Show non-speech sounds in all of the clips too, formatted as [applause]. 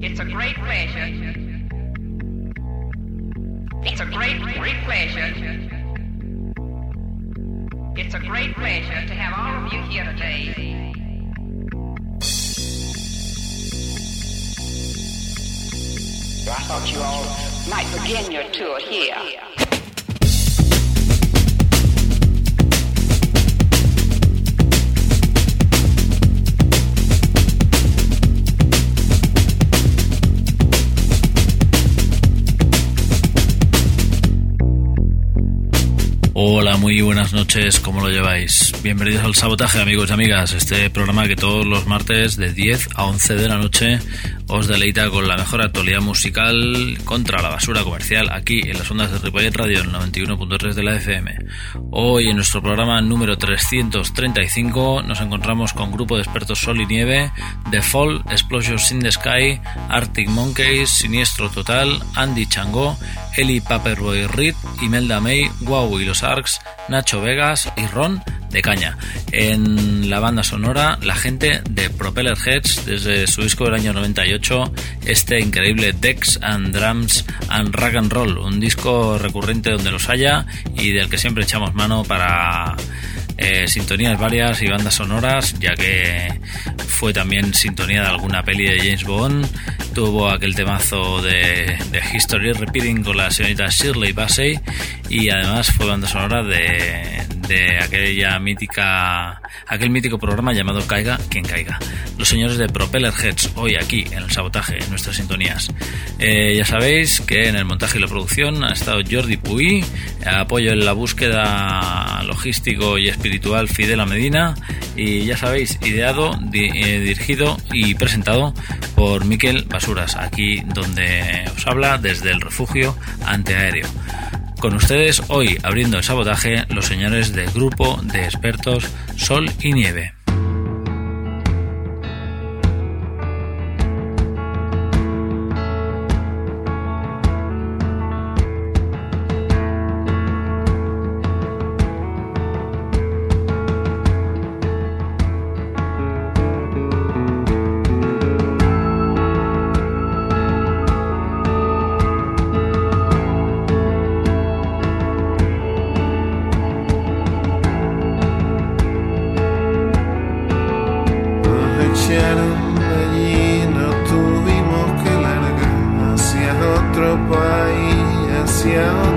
It's a great pleasure. It's a great, great pleasure. It's a great pleasure to have all of you here today. I thought you all might begin your tour here. Hola, muy buenas noches, ¿cómo lo lleváis? Bienvenidos al Sabotaje, amigos y amigas, este programa que todos los martes de 10 a 11 de la noche os deleita con la mejor actualidad musical contra la basura comercial aquí en las ondas de Ripollet Radio, el 91.3 de la FM. Hoy en nuestro programa número 335 nos encontramos con grupo de expertos Sol y Nieve, The Fall, Explosions in the Sky, Arctic Monkeys, Siniestro Total, Andy Changó, Eli Paperboy Reed, Imelda May, Wow y los Arcs, Nacho Vegas y Ron de Caña. En la banda sonora, la gente de Propeller Heads, desde su disco del año 98, este increíble Dex and Drums and Rock and Roll, un disco recurrente donde los haya y del que siempre echamos mano para eh, sintonías varias y bandas sonoras, ya que fue también sintonía de alguna peli de James Bond. Tuvo aquel temazo de, de History Repeating con la señorita Shirley Bassey y además fue banda sonora de, aquella mítica aquel mítico programa llamado Caiga quien caiga. Los señores de Propeller Heads, hoy aquí en el sabotaje, en nuestras sintonías. Eh, ya sabéis que en el montaje y la producción ha estado Jordi Puy, apoyo en la búsqueda logístico y espiritual Fidel Medina, y ya sabéis, ideado, eh, dirigido y presentado por Miquel Basuras, aquí donde os habla desde el refugio antiaéreo. Con ustedes hoy, abriendo el sabotaje, los señores del grupo de expertos Sol y Nieve. you.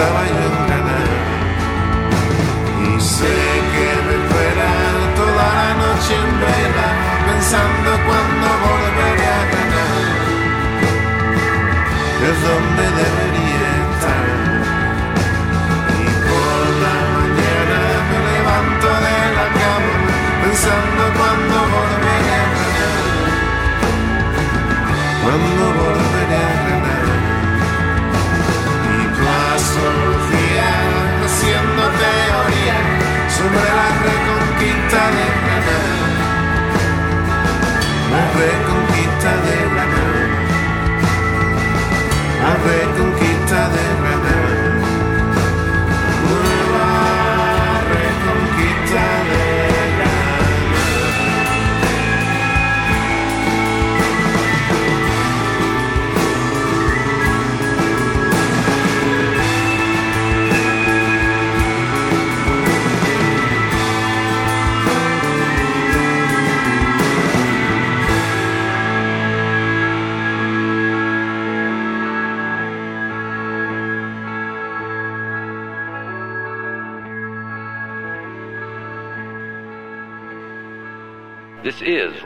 Estaba yo La reconquista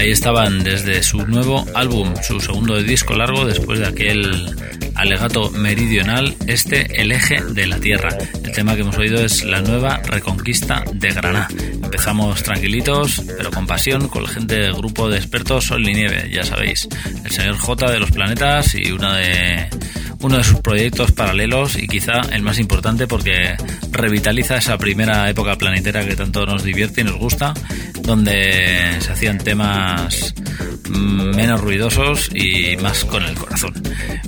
Ahí estaban desde su nuevo álbum, su segundo disco largo después de aquel alegato meridional, este El eje de la Tierra. El tema que hemos oído es la nueva reconquista de Granada. Empezamos tranquilitos, pero con pasión, con la gente del grupo de expertos Sol y Nieve, ya sabéis. El señor J de los planetas y una de uno de sus proyectos paralelos y quizá el más importante porque revitaliza esa primera época planetera que tanto nos divierte y nos gusta, donde se hacían temas menos ruidosos y más con el corazón.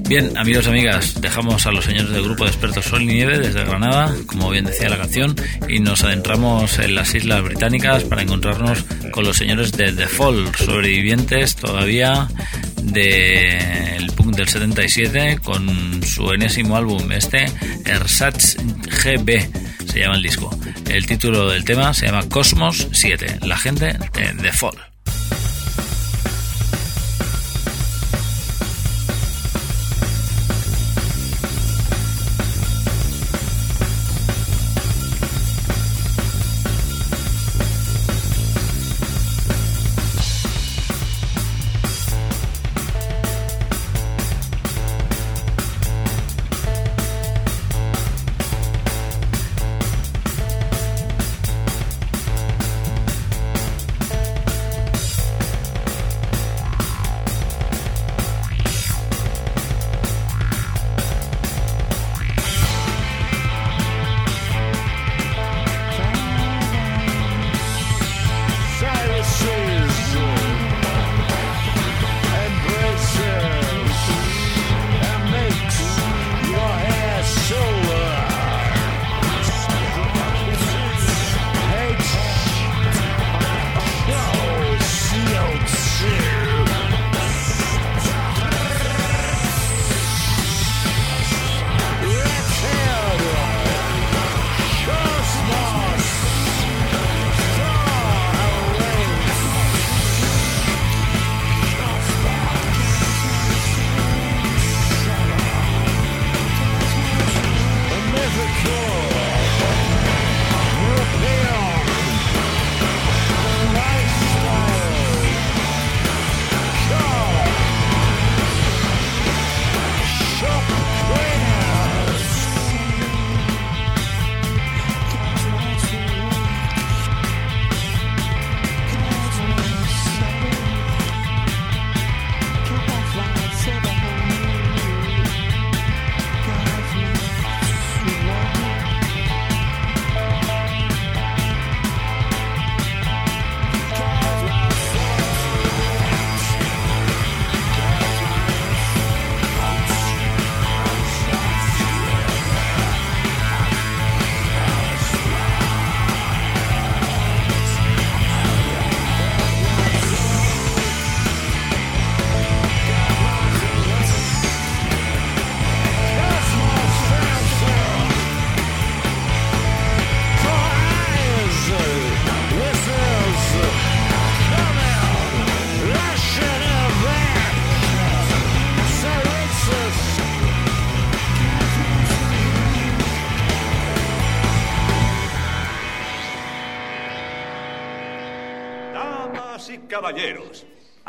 Bien, amigos y amigas, dejamos a los señores del grupo de expertos Sol y Nieve desde Granada, como bien decía la canción, y nos adentramos en las Islas Británicas para encontrarnos con los señores de The Fall, sobrevivientes todavía del punk del 77 con su enésimo álbum este Ersatz GB se llama el disco el título del tema se llama Cosmos 7 la gente de The Fall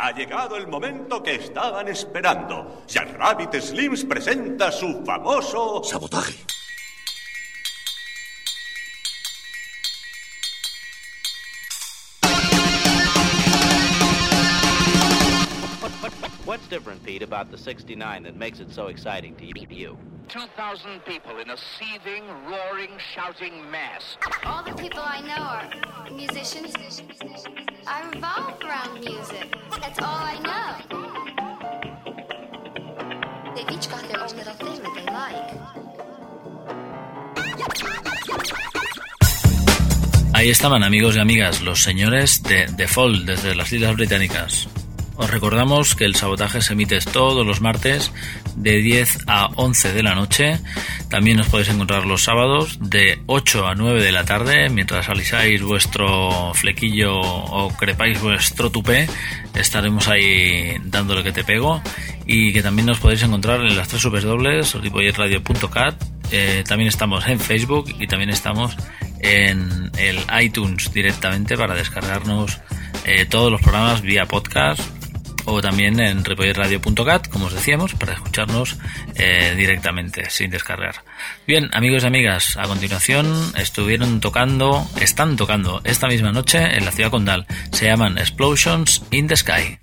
ha llegado el momento que estaban esperando. Jack Rabbit Slims presenta su famoso... Sabotaje. What's different, Pete, about the 69 that makes it so exciting to you? 2,000 people in a seething, roaring, shouting mass. All the people I know are musicians. I revolve around music. That's all I know. They've each got their own little thing that they like. Ahí estaban amigos y amigas, los señores de The Fall desde las Islas Británicas. Os recordamos que el sabotaje se emite todos los martes de 10 a 11 de la noche. También os podéis encontrar los sábados de 8 a 9 de la tarde mientras alisáis vuestro flequillo o crepáis vuestro tupé. Estaremos ahí dándole que te pego. Y que también nos podéis encontrar en las tres dobles. Eh, también estamos en Facebook y también estamos en el iTunes directamente para descargarnos eh, todos los programas vía podcast o también en repollerradio.cat, como os decíamos, para escucharnos eh, directamente, sin descargar. Bien, amigos y amigas, a continuación estuvieron tocando, están tocando esta misma noche en la ciudad condal. Se llaman Explosions in the Sky.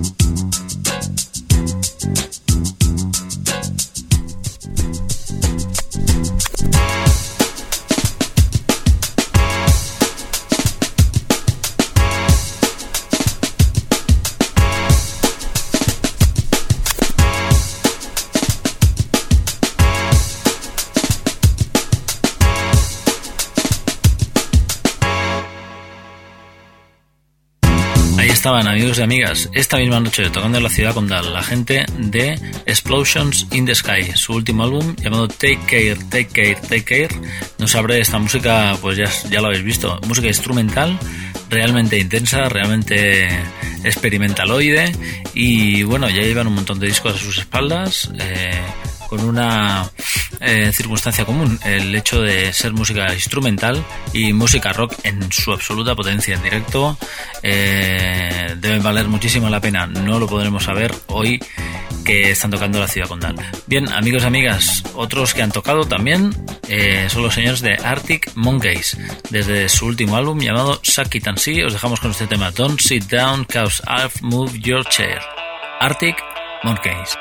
Estaban amigos y amigas, esta misma noche tocando en la ciudad condal, la gente de Explosions in the Sky, su último álbum llamado Take Care, Take Care, Take Care. No sabré esta música, pues ya, ya lo habéis visto, música instrumental realmente intensa, realmente experimentaloide y bueno, ya llevan un montón de discos a sus espaldas. Eh, con una eh, circunstancia común, el hecho de ser música instrumental y música rock en su absoluta potencia en directo eh, deben valer muchísimo la pena. No lo podremos saber hoy que están tocando la ciudad condal. Bien, amigos y amigas, otros que han tocado también eh, son los señores de Arctic Monkeys. Desde su último álbum llamado Suck It and See, os dejamos con este tema Don't Sit Down, Cause I've Moved Your Chair. Arctic Monkeys.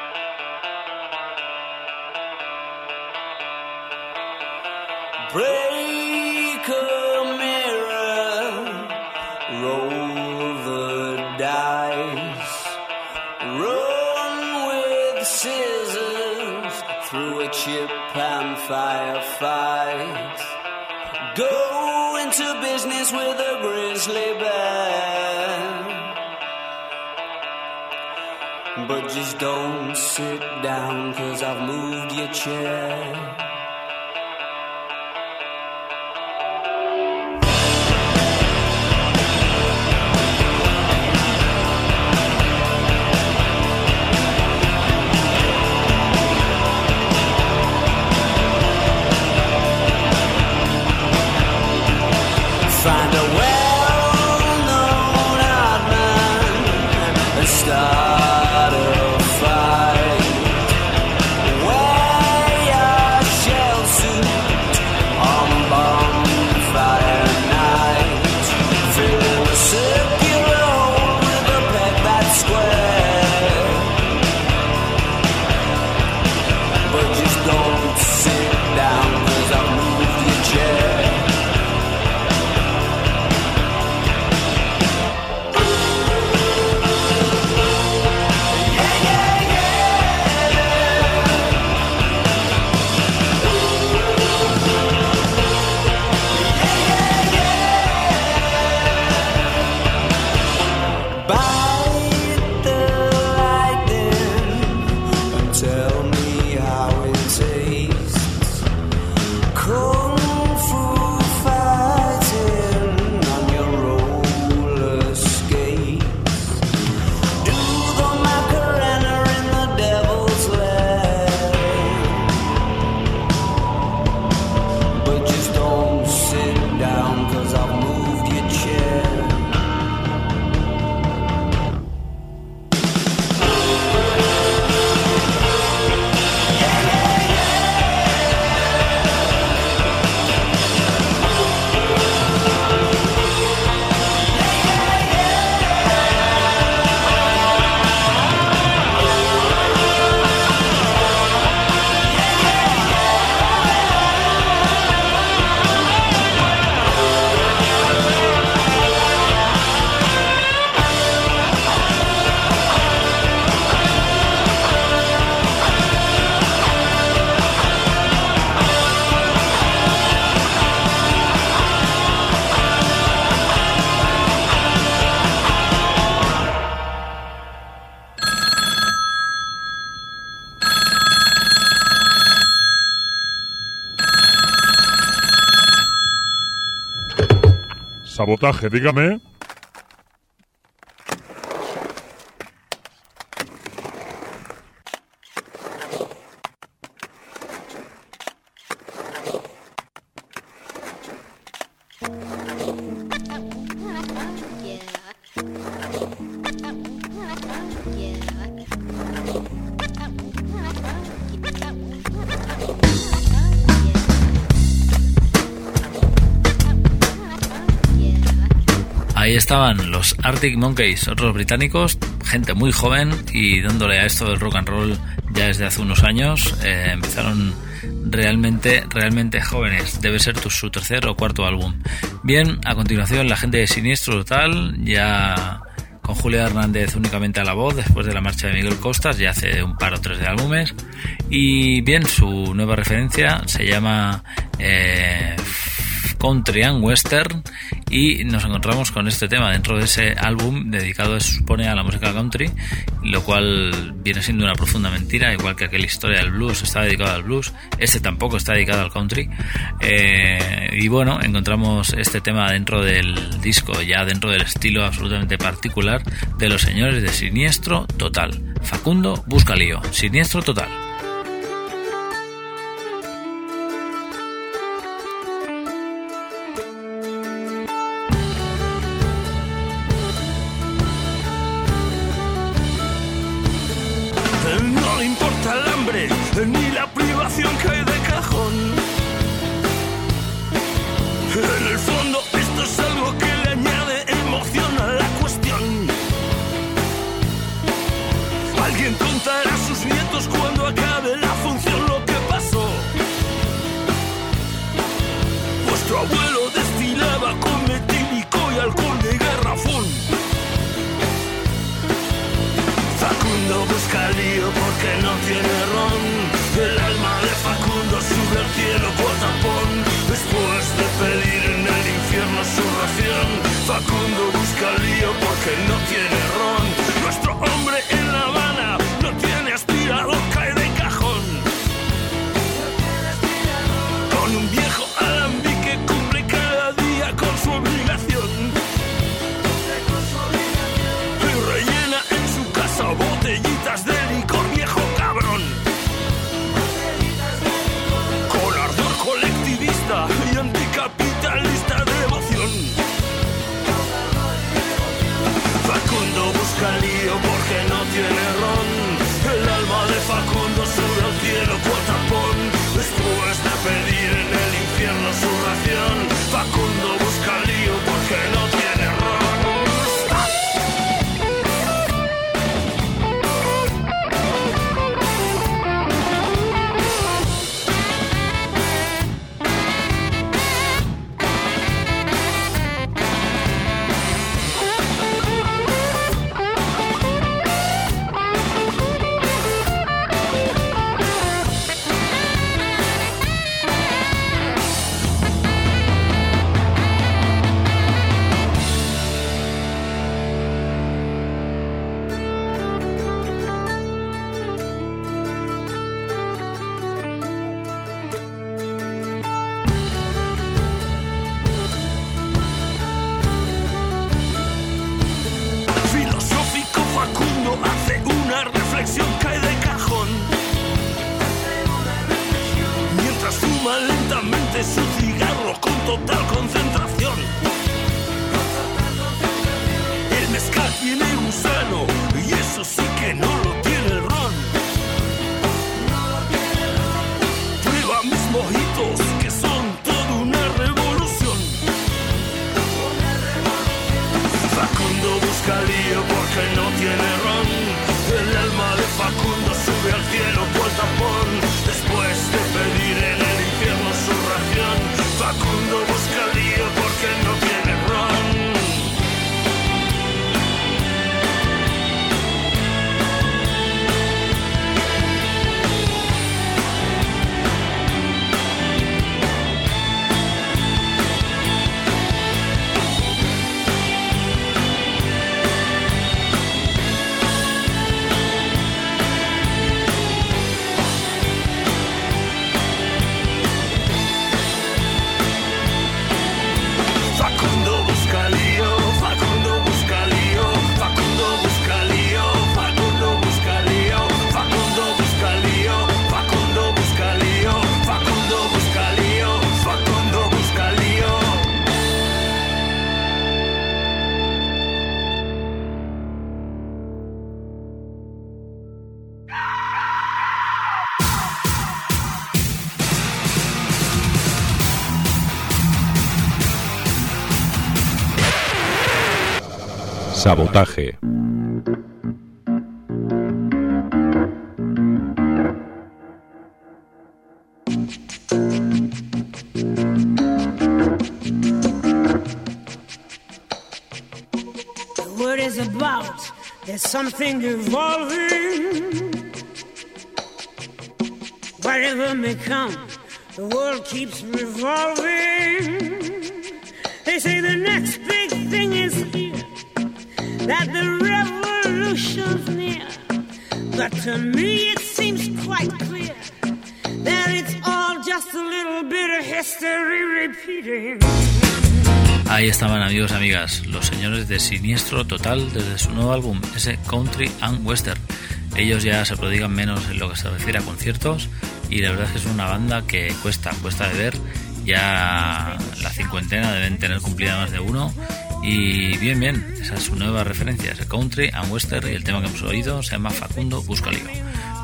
But just don't sit down, cause I've moved your chair. Sabotaje, dígame. Arctic Monkeys, otros británicos, gente muy joven y dándole a esto del rock and roll ya desde hace unos años. Eh, empezaron realmente, realmente jóvenes. Debe ser tu, su tercer o cuarto álbum. Bien, a continuación la gente de Siniestro Total, ya con Julia Hernández únicamente a la voz después de la marcha de Miguel Costas, ya hace un par o tres de álbumes. Y bien, su nueva referencia se llama eh, country and western y nos encontramos con este tema dentro de ese álbum dedicado se supone a la música country lo cual viene siendo una profunda mentira igual que aquella historia del blues está dedicado al blues este tampoco está dedicado al country. Eh, y bueno encontramos este tema dentro del disco ya dentro del estilo absolutamente particular de los señores de Siniestro Total. Facundo busca lío. Siniestro Total Sabotaje. There's something evolving. Whatever may come, the world keeps revolving. They say the next thing that the revolution's near. But to me it seems quite clear that it's all just a little bit of history repeating. Ahí estaban amigos amigas, los señores de Siniestro Total desde su nuevo álbum, ese Country and Western. Ellos ya se prodigan menos en lo que se refiere a conciertos y la verdad es que es una banda que cuesta, cuesta de ver. Ya la cincuentena deben tener cumplida más de uno y bien, bien, esa es su nueva referencia, ese Country and Western y el tema que hemos oído se llama Facundo Busca Lío.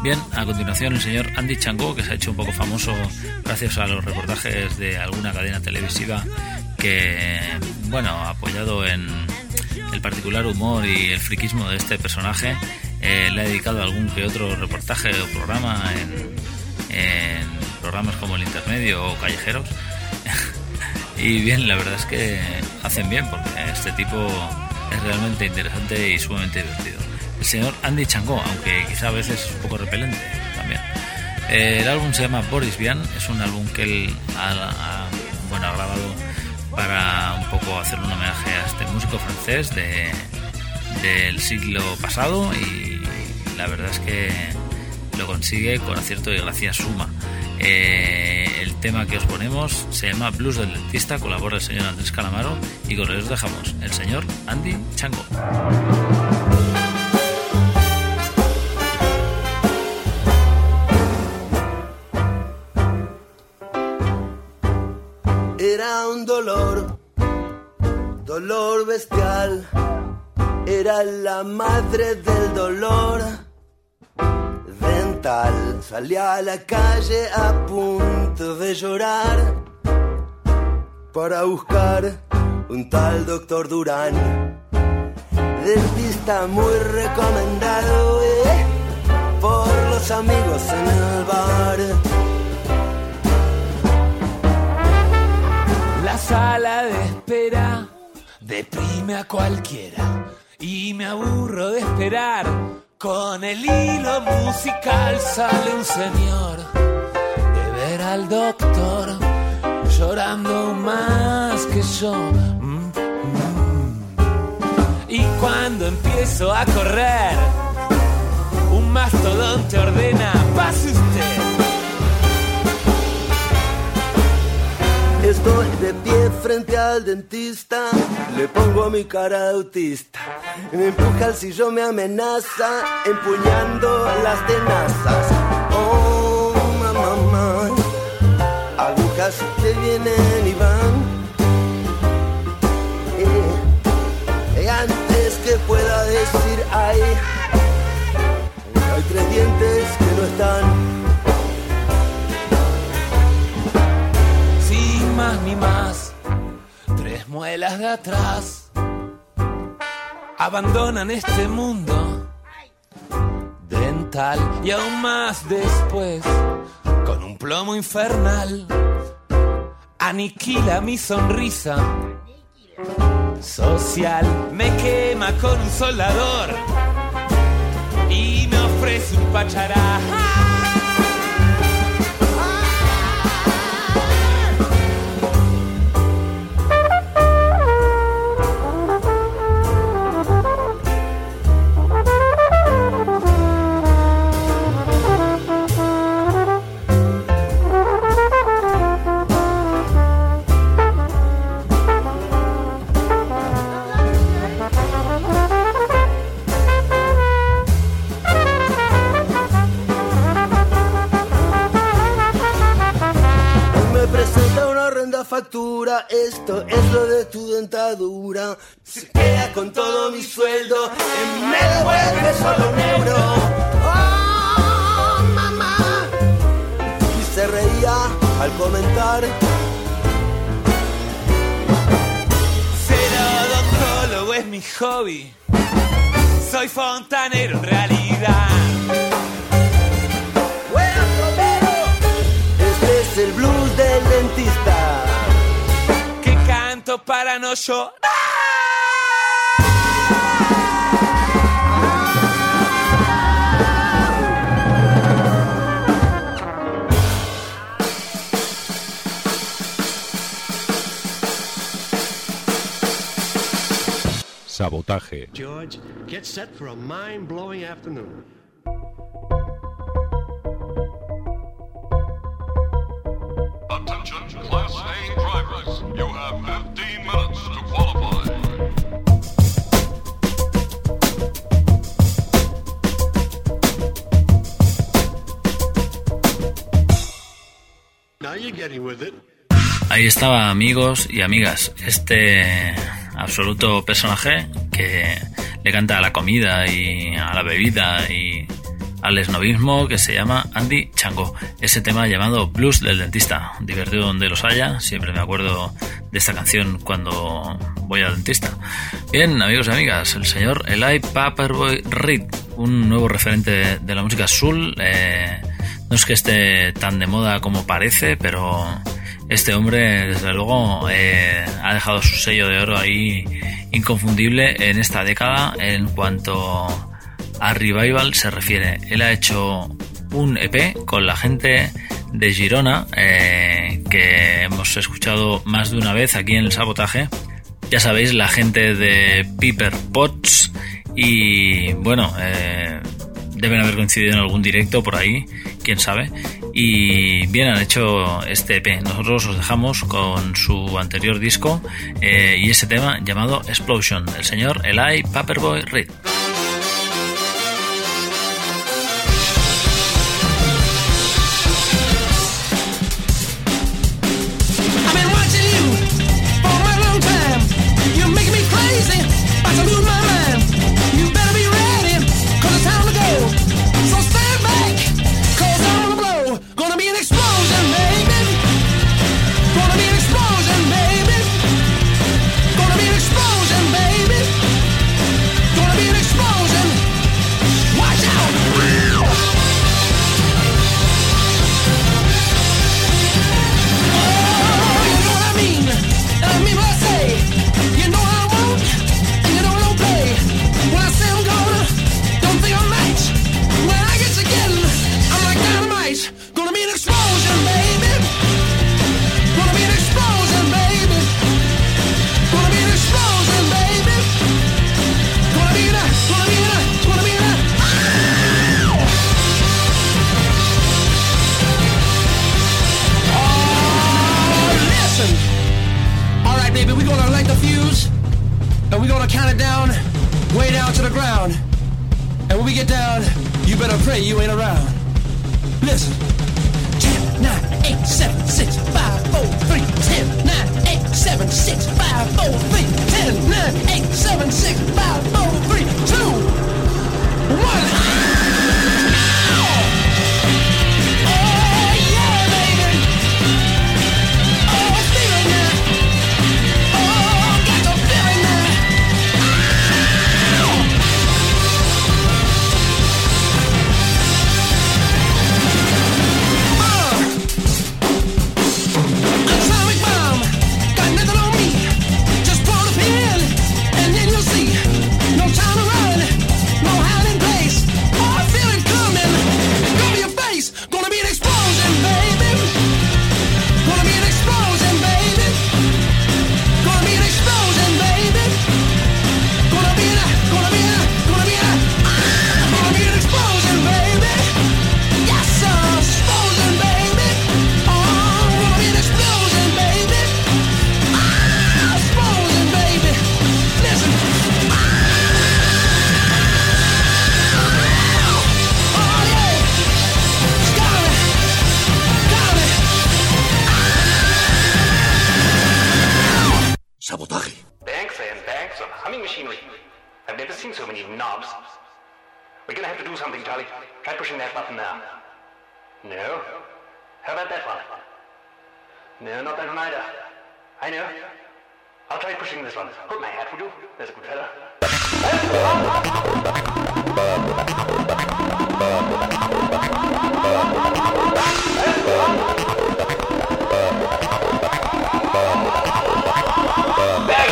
Bien, a continuación el señor Andy Chango, que se ha hecho un poco famoso gracias a los reportajes de alguna cadena televisiva que, bueno, apoyado en el particular humor y el friquismo de este personaje, eh, le ha dedicado algún que otro reportaje o programa en, en programas como El Intermedio o Callejeros. [laughs] y bien, la verdad es que hacen bien porque este tipo es realmente interesante y sumamente divertido. El señor Andy Changó, aunque quizá a veces es un poco repelente también. El álbum se llama Boris Vian, es un álbum que él ha, ha, bueno, ha grabado para un poco hacer un homenaje a este músico francés de, del siglo pasado y la verdad es que lo consigue con acierto y gracia suma. Eh, el tema que os ponemos se llama Blues del Dentista, colabora el señor Andrés Calamaro y con os dejamos el señor Andy Chango. Era un dolor, dolor bestial. Era la madre del dolor Salía a la calle a punto de llorar para buscar un tal doctor Durán. Dentista muy recomendado eh, por los amigos en el bar. La sala de espera deprime a cualquiera y me aburro de esperar. Con el hilo musical sale un señor de ver al doctor llorando más que yo. Mm, mm. Y cuando empiezo a correr, frente al dentista, le pongo mi cara autista. Me empuja al sillón, me amenaza, empuñando las tenazas. Oh, mamá, mamá, agujas que vienen y van. Eh, eh, antes que pueda decir ay, hay tres dientes que no están. Sin más ni más, tres muelas de atrás abandonan este mundo dental y aún más después, con un plomo infernal, aniquila mi sonrisa social, me quema con un soldador y me ofrece un pachará. Esto es lo de tu dentadura. Se queda con todo mi sueldo, y me devuelve solo un euro. Oh, mamá. Y se reía al comentar. Ser odontólogo es mi hobby. soy fontanero en realidad. Este es el blues del dentista. Para no llorar. Sabotaje. George, get set for a mind blowing afternoon. Ahí estaba, amigos y amigas, este absoluto personaje que le canta a la comida y a la bebida y al esnovismo que se llama Andy Chango. Ese tema llamado Blues del Dentista, divertido donde los haya, siempre me acuerdo de esta canción cuando voy al dentista. Bien, amigos y amigas, el señor Eli Paperboy Reed, un nuevo referente de la música soul. Eh, no es que esté tan de moda como parece, pero este hombre, desde luego, eh, ha dejado su sello de oro ahí inconfundible en esta década en cuanto a revival se refiere. Él ha hecho un EP con la gente de Girona eh, que hemos escuchado más de una vez aquí en el sabotaje. Ya sabéis, la gente de Piper Potts y bueno, eh, deben haber coincidido en algún directo por ahí, quién sabe. Y bien, han hecho este EP. Nosotros os dejamos con su anterior disco eh, y ese tema llamado Explosion, el señor Eli Paperboy Reed. We're gonna count it down, way down to the ground. And when we get down, you better pray you ain't around. Listen. 10, 9, 8, 7, 6, 5, 4, 3, 10, 9, 8, 7, 6, 5, 4, 3, 10, 9, 8, 7, 6, 5, 4, 3, 2, 1.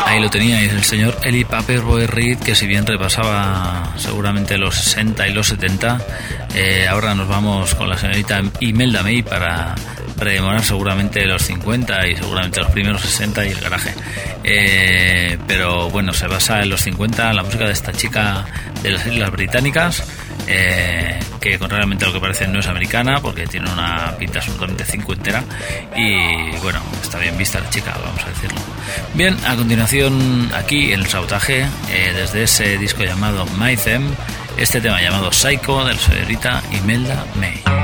Ahí lo teníais, el señor Eli Paperboy Reed, que si bien repasaba seguramente los 60 y los 70, eh, ahora nos vamos con la señorita Imelda May para rememorar seguramente los 50 y seguramente los primeros 60 y el garaje. Eh, pero bueno, se basa en los 50 la música de esta chica de las Islas Británicas, eh, que contrariamente a lo que parece no es americana, porque tiene una pinta absolutamente cincuentera y bueno, está bien vista la chica, vamos a decirlo. Bien, a continuación aquí en el sabotaje, eh, desde ese disco llamado My Them, este tema llamado Psycho de la señorita Imelda May.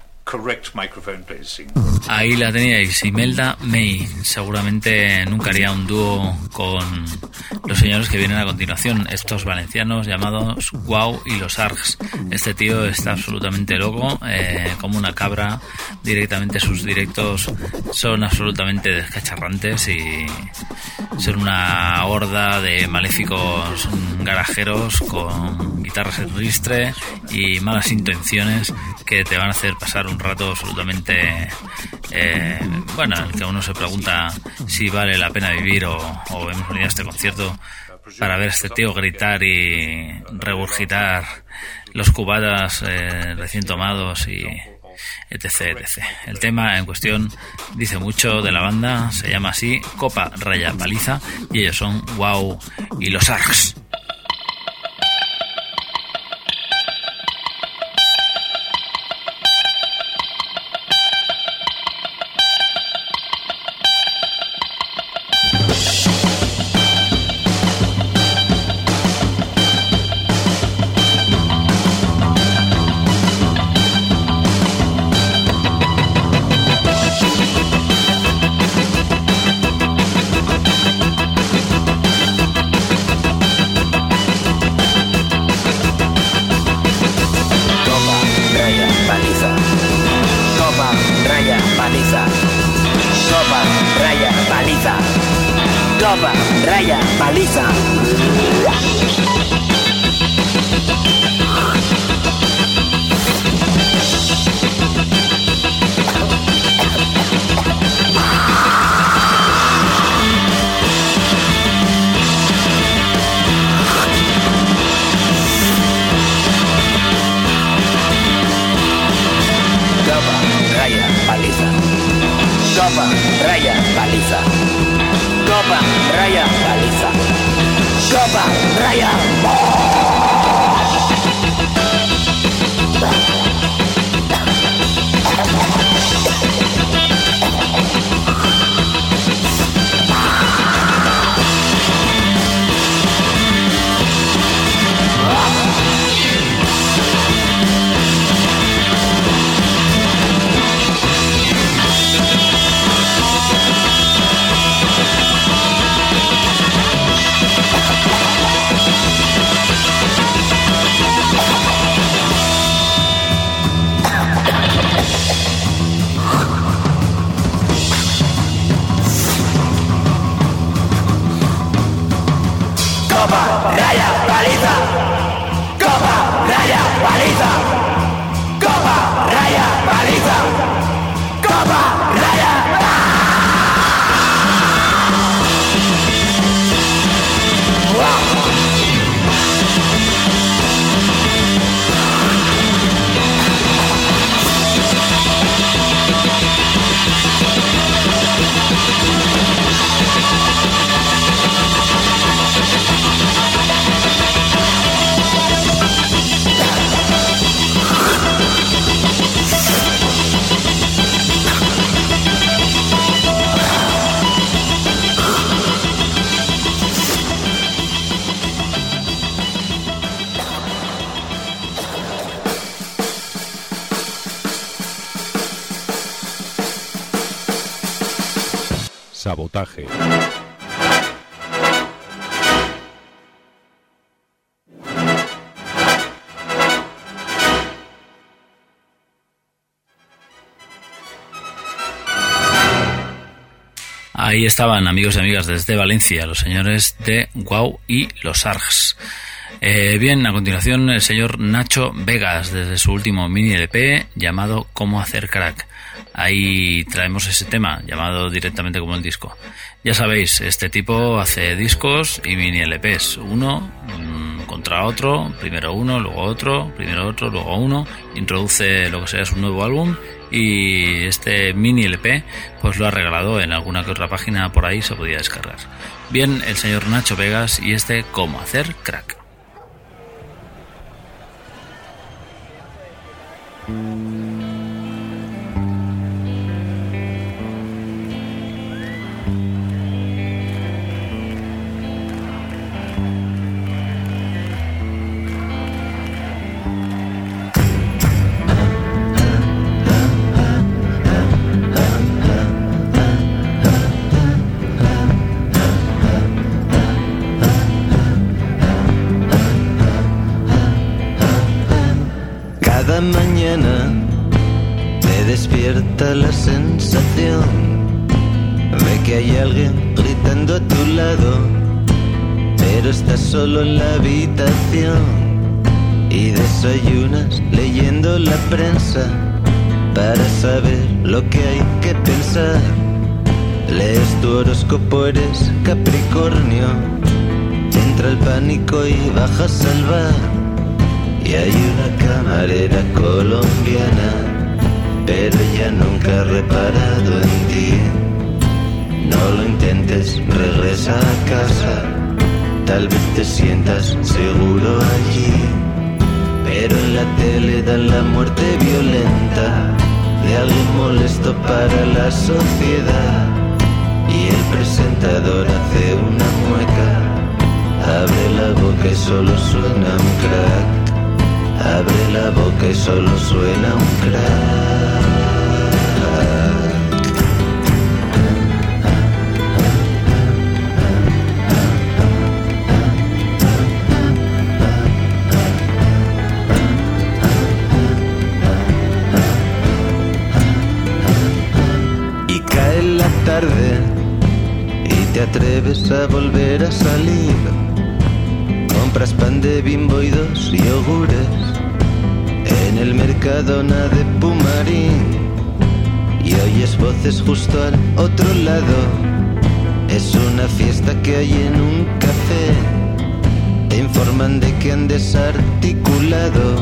correct microphone placing. Ahí la teníais, Imelda May. Seguramente nunca haría un dúo con los señores que vienen a continuación, estos valencianos llamados Wow y los Args. Este tío está absolutamente loco, eh, como una cabra. Directamente sus directos son absolutamente descacharrantes y son una horda de maléficos garajeros con guitarras en ristre y malas intenciones que te van a hacer pasar un rato absolutamente eh, bueno, en el que uno se pregunta si vale la pena vivir o, o hemos venido a este concierto para ver este tío gritar y regurgitar los cubadas eh, recién tomados y etc, etc. El tema en cuestión dice mucho de la banda, se llama así Copa Raya Paliza y ellos son Wow y los Args. Raya, paliza. Copa, raya, paliza. Ahí estaban, amigos y amigas, desde Valencia, los señores de Guau y los Args. Eh, bien, a continuación el señor Nacho Vegas, desde su último mini LP llamado Cómo hacer crack. Ahí traemos ese tema, llamado directamente como el disco. Ya sabéis, este tipo hace discos y mini LPs, uno mm, contra otro, primero uno, luego otro, primero otro, luego uno, introduce lo que sea su nuevo álbum y este mini LP pues lo ha regalado en alguna que otra página por ahí se podía descargar. Bien, el señor Nacho Vegas y este Cómo hacer crack. Volver salir. Compras pan de bimbo y dos yogures en el Mercadona de Pumarín. Y oyes voces justo al otro lado. Es una fiesta que hay en un café. Te informan de que han desarticulado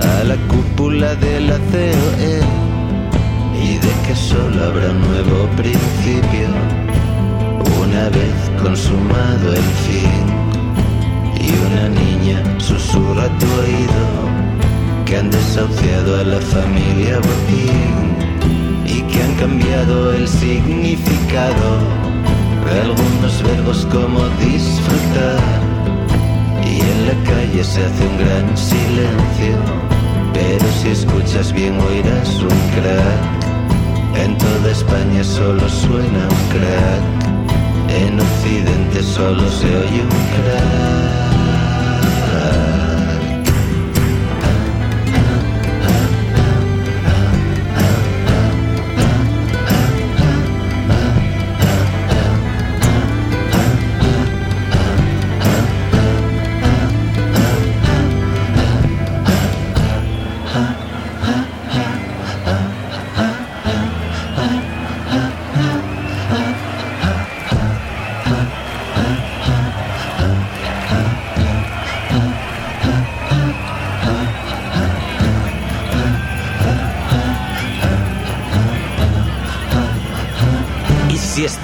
a la cúpula de la COE y de que solo habrá un nuevo principio una vez consumado el fin. Y una niña susurra a tu oído que han desahuciado a la familia Botín y que han cambiado el significado de algunos verbos como disfrutar. Y en la calle se hace un gran silencio, pero si escuchas bien oirás un crack. En toda España solo suena un crack, en Occidente solo se oye un crack.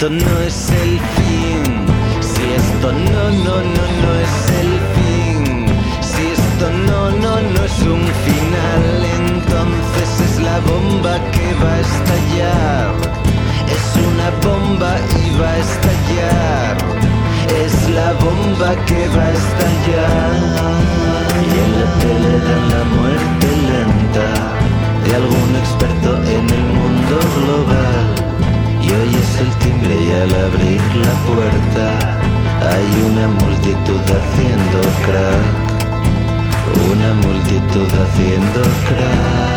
Esto no es el fin, si esto no, no, no, no es el fin, si esto no, no, no es un final, entonces es la bomba que va a estallar. Es una bomba y va a estallar. Es la bomba que va a estallar. Y en la tele dan la muerte lenta de algún experto en el mundo global. Y oyes el timbre y al abrir la puerta hay una multitud haciendo crack. Una multitud haciendo crack.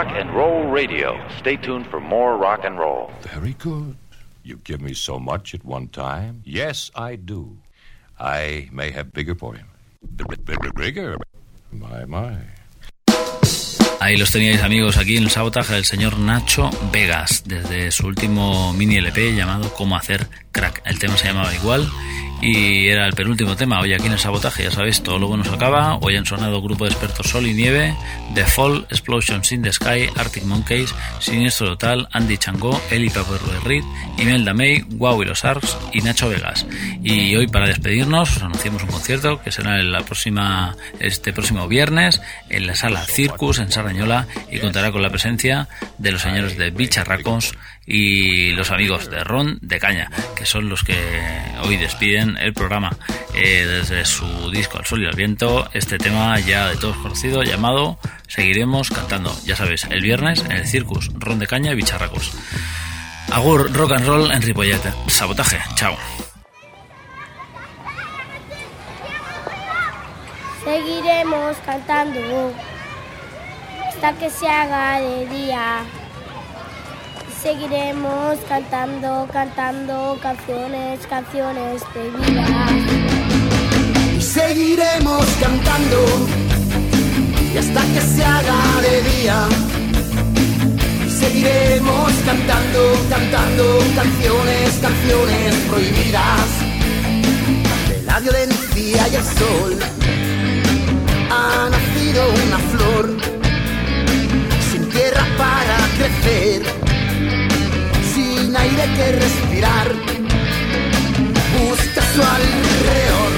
Rock and Roll Radio. Stay tuned for more rock and roll. Very good. You give me so much at one time. Yes, I do. I may have bigger for him. Bigger, bigger. My, my. Ahí los teníais amigos aquí en el sabotaje del señor Nacho Vegas desde su último mini LP llamado Cómo hacer crack. El tema se llamaba igual y era el penúltimo tema. Hoy aquí en el sabotaje, ya sabéis, todo lo bueno se acaba. Hoy han sonado grupo de expertos Sol y Nieve, The Fall, Explosions in the Sky, Arctic Monkeys, Siniestro Total, Andy Changó, Eli Pepper Reed, Imelda May, Wow y los Arcs y Nacho Vegas. Y hoy para despedirnos os anunciamos un concierto que será en la próxima, este próximo viernes en la sala Circus en Sardañola y contará con la presencia de los señores de Bicharracos y los amigos de Ron de Caña, que son los que hoy despiden el programa eh, desde su disco Al Sol y al Viento, este tema ya de todos conocido llamado Seguiremos cantando, ya sabéis, el viernes en el Circus, Ron de Caña y Bicharracos. Agur, rock and roll en Ripollet. Sabotaje, chao. Seguiremos cantando hasta que se haga de día. Seguiremos cantando, cantando canciones, canciones prohibidas. Y seguiremos cantando y hasta que se haga de día. Seguiremos cantando, cantando canciones, canciones prohibidas. De la violencia y el sol ha nacido una flor sin tierra para crecer, sin aire que respirar. Busca su alrededor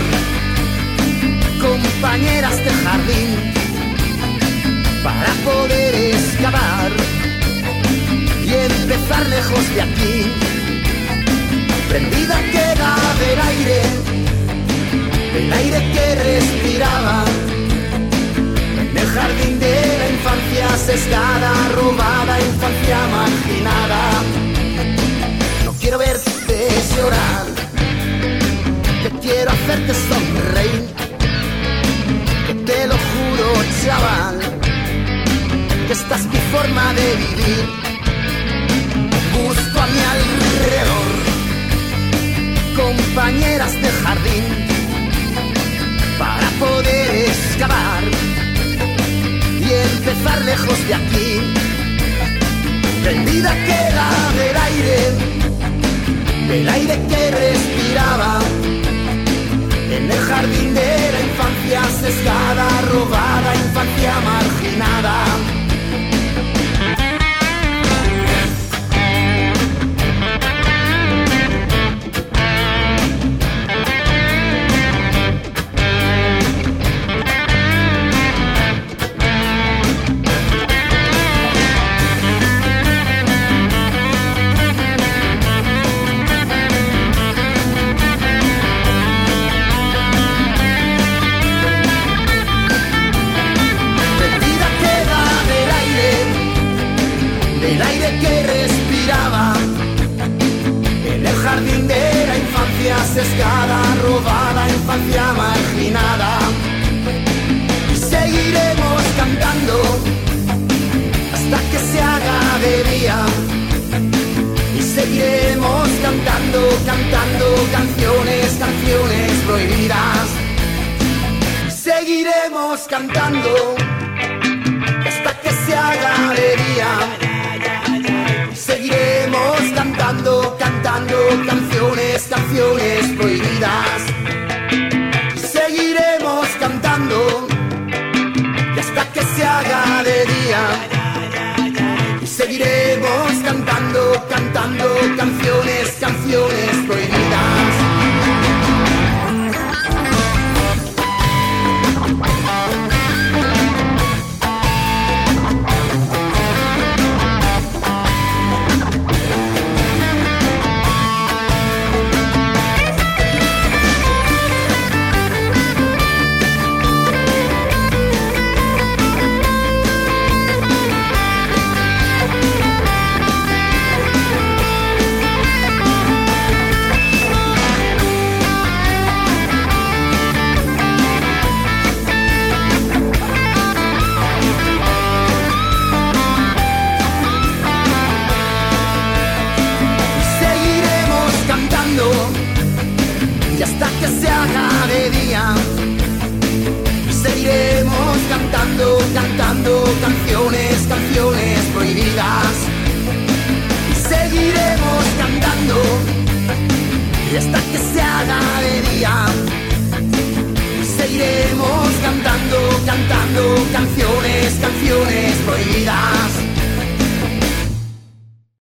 compañeras de jardín para poder excavar y empezar lejos de aquí. Prendida queda del aire el aire que respiraba. En el jardín de la infancia sesgada, robada, infancia marginada. Quiero verte llorar, que quiero hacerte sonreír. Que te lo juro, chaval, que esta es mi forma de vivir. Busco a mi alrededor compañeras de jardín para poder excavar y empezar lejos de aquí. Prendida queda del aire, del aire que respiraba en el jardín de la infancia sesgada, robada, infancia marginada. Infancia marginada. Y seguiremos cantando hasta que se haga de día. Y seguiremos cantando, cantando canciones, canciones prohibidas. Seguiremos cantando hasta que se haga de día. Seguiremos cantando, cantando canciones, canciones prohibidas. Cantando, canciones, canciones prohibidas. que se haga de día. Seguiremos cantando, cantando canciones, canciones prohibidas.